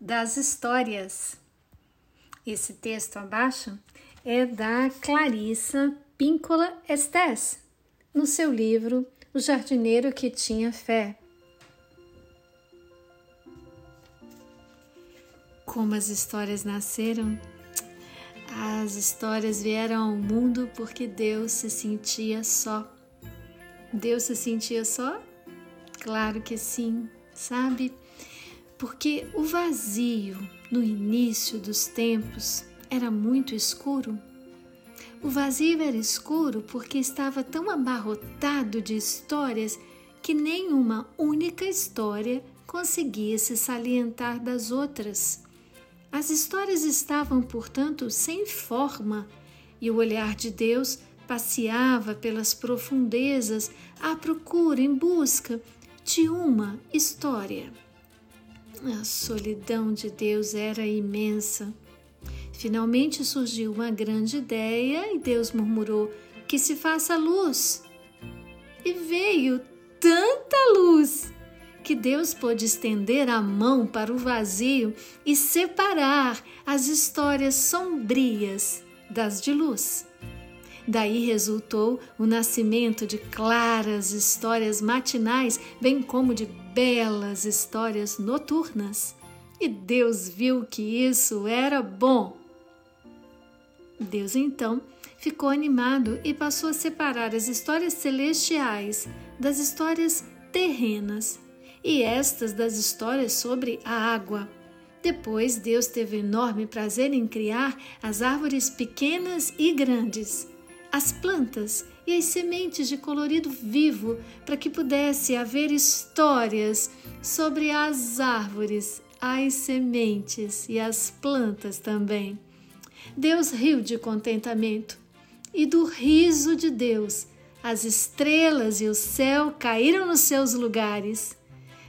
Das histórias. Esse texto abaixo é da Clarissa Píncola Estés, no seu livro O Jardineiro que Tinha Fé. Como as histórias nasceram? As histórias vieram ao mundo porque Deus se sentia só. Deus se sentia só? Claro que sim, sabe? Porque o vazio no início dos tempos era muito escuro. O vazio era escuro porque estava tão abarrotado de histórias que nenhuma única história conseguia se salientar das outras. As histórias estavam, portanto, sem forma, e o olhar de Deus passeava pelas profundezas à procura, em busca de uma história. A solidão de Deus era imensa. Finalmente surgiu uma grande ideia e Deus murmurou: Que se faça luz. E veio tanta luz que Deus pôde estender a mão para o vazio e separar as histórias sombrias das de luz. Daí resultou o nascimento de claras histórias matinais, bem como de belas histórias noturnas. E Deus viu que isso era bom. Deus então ficou animado e passou a separar as histórias celestiais das histórias terrenas e estas das histórias sobre a água. Depois, Deus teve enorme prazer em criar as árvores pequenas e grandes, as plantas e as sementes de colorido vivo, para que pudesse haver histórias sobre as árvores, as sementes e as plantas também. Deus riu de contentamento, e do riso de Deus, as estrelas e o céu caíram nos seus lugares.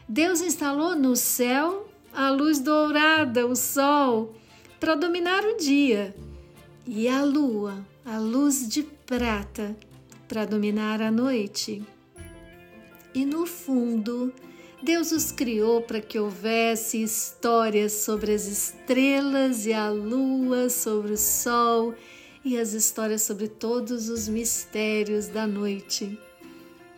Deus instalou no céu a luz dourada, o sol, para dominar o dia, e a lua, a luz de prata, para dominar a noite. E no fundo, Deus os criou para que houvesse histórias sobre as estrelas e a lua, sobre o sol e as histórias sobre todos os mistérios da noite.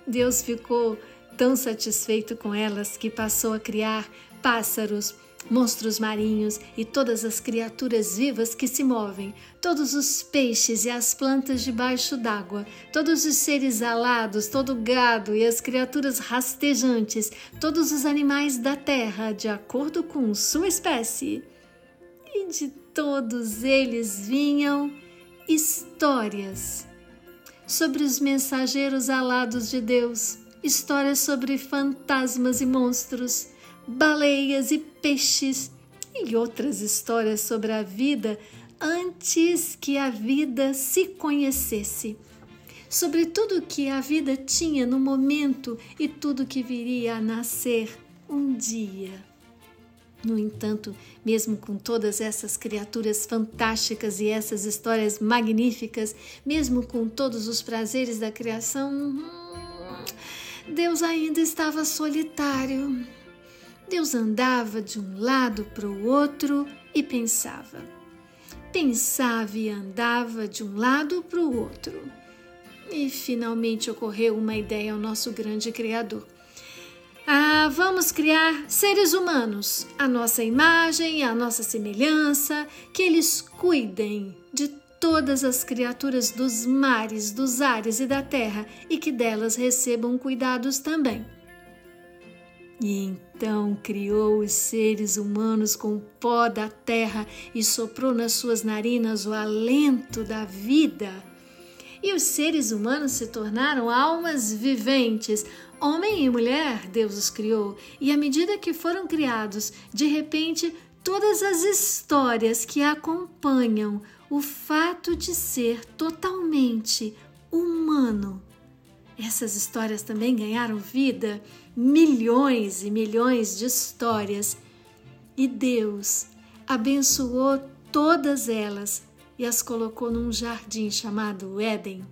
Deus ficou tão satisfeito com elas que passou a criar pássaros, monstros marinhos e todas as criaturas vivas que se movem, todos os peixes e as plantas debaixo d'água, todos os seres alados, todo o gado e as criaturas rastejantes, todos os animais da terra, de acordo com sua espécie. E de todos eles vinham histórias sobre os mensageiros alados de Deus histórias sobre fantasmas e monstros, baleias e peixes e outras histórias sobre a vida antes que a vida se conhecesse. Sobre tudo que a vida tinha no momento e tudo que viria a nascer um dia. No entanto, mesmo com todas essas criaturas fantásticas e essas histórias magníficas, mesmo com todos os prazeres da criação, hum, Deus ainda estava solitário. Deus andava de um lado para o outro e pensava. Pensava e andava de um lado para o outro. E finalmente ocorreu uma ideia ao nosso grande Criador. Ah, vamos criar seres humanos, a nossa imagem, a nossa semelhança, que eles cuidem de todas as criaturas dos mares, dos ares e da terra, e que delas recebam cuidados também. E então criou os seres humanos com o pó da terra e soprou nas suas narinas o alento da vida. E os seres humanos se tornaram almas viventes. Homem e mulher, Deus os criou, e à medida que foram criados, de repente, todas as histórias que acompanham o fato de ser totalmente humano. Essas histórias também ganharam vida, milhões e milhões de histórias, e Deus abençoou todas elas e as colocou num jardim chamado Éden.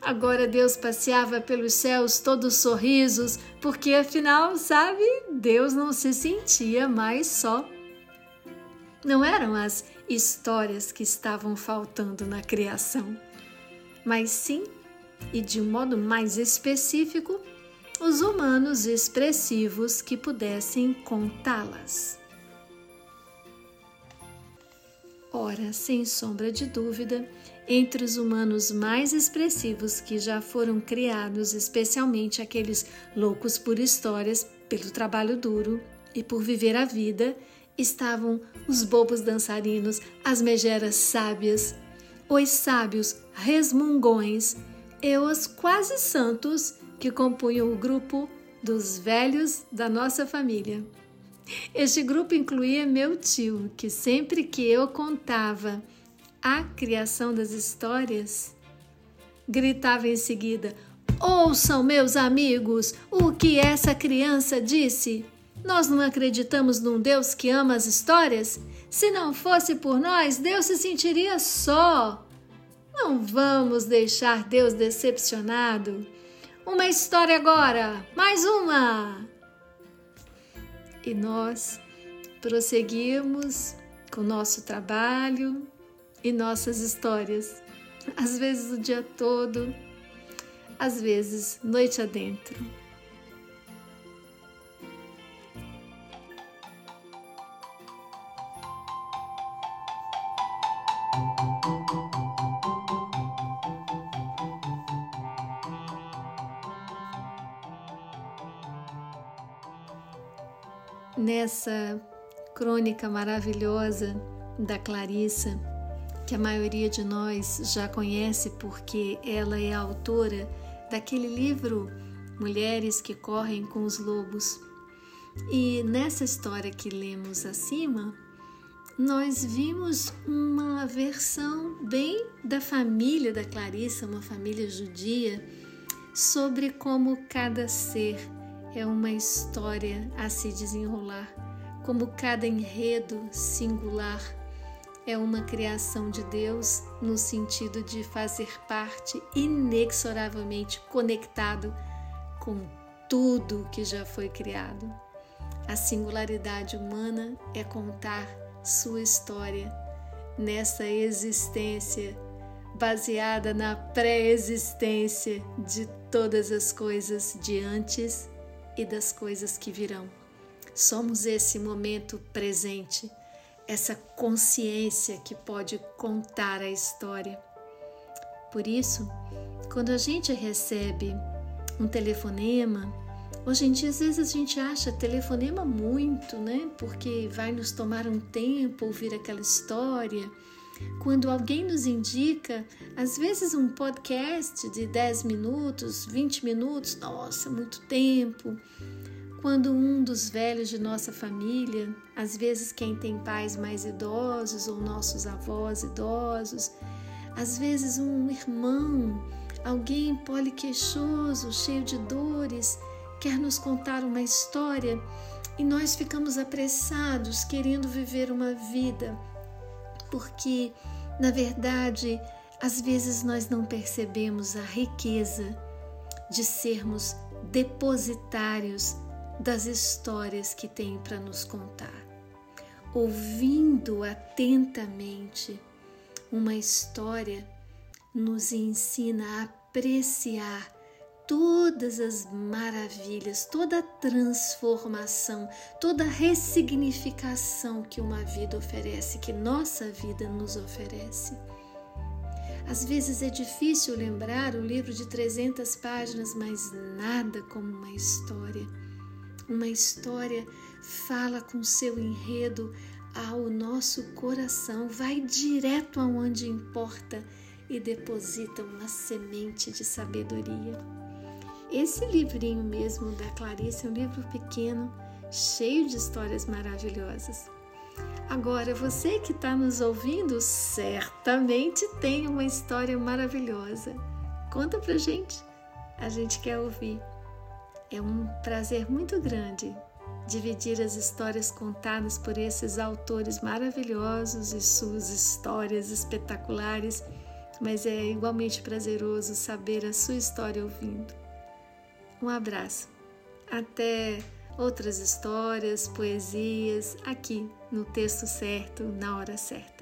Agora Deus passeava pelos céus todos sorrisos, porque afinal, sabe, Deus não se sentia mais só. Não eram as histórias que estavam faltando na criação, mas sim, e de um modo mais específico, os humanos expressivos que pudessem contá-las. Ora, sem sombra de dúvida, entre os humanos mais expressivos que já foram criados, especialmente aqueles loucos por histórias, pelo trabalho duro e por viver a vida, estavam os bobos dançarinos, as megeras sábias, os sábios resmungões e os quase santos que compunham o grupo dos velhos da nossa família. Este grupo incluía meu tio, que sempre que eu contava a criação das histórias, gritava em seguida: Ouçam, meus amigos, o que essa criança disse. Nós não acreditamos num Deus que ama as histórias? Se não fosse por nós, Deus se sentiria só. Não vamos deixar Deus decepcionado. Uma história agora, mais uma! E nós prosseguimos com nosso trabalho, e nossas histórias, às vezes o dia todo, às vezes noite adentro. Nessa crônica maravilhosa da Clarissa, que a maioria de nós já conhece porque ela é autora daquele livro Mulheres que Correm com os Lobos. E nessa história que lemos acima, nós vimos uma versão bem da família da Clarissa, uma família judia, sobre como cada ser é uma história a se desenrolar, como cada enredo singular é uma criação de Deus no sentido de fazer parte inexoravelmente conectado com tudo que já foi criado. A singularidade humana é contar sua história nessa existência baseada na pré-existência de todas as coisas de antes e das coisas que virão. Somos esse momento presente essa consciência que pode contar a história. Por isso, quando a gente recebe um telefonema, hoje em dia às vezes a gente acha telefonema muito, né? Porque vai nos tomar um tempo ouvir aquela história. Quando alguém nos indica, às vezes um podcast de 10 minutos, 20 minutos, nossa, muito tempo. Quando um dos velhos de nossa família, às vezes quem tem pais mais idosos ou nossos avós idosos, às vezes um irmão, alguém poliqueixoso, cheio de dores, quer nos contar uma história e nós ficamos apressados querendo viver uma vida, porque, na verdade, às vezes nós não percebemos a riqueza de sermos depositários das histórias que tem para nos contar. Ouvindo atentamente uma história nos ensina a apreciar todas as maravilhas, toda a transformação, toda a ressignificação que uma vida oferece, que nossa vida nos oferece. Às vezes é difícil lembrar um livro de 300 páginas, mas nada como uma história uma história fala com seu enredo ao nosso coração, vai direto aonde importa e deposita uma semente de sabedoria. Esse livrinho mesmo da Clarice é um livro pequeno, cheio de histórias maravilhosas. Agora, você que está nos ouvindo certamente tem uma história maravilhosa. Conta pra gente, a gente quer ouvir. É um prazer muito grande dividir as histórias contadas por esses autores maravilhosos e suas histórias espetaculares mas é igualmente prazeroso saber a sua história ouvindo. Um abraço. Até outras histórias, poesias, aqui no texto certo, na hora certa.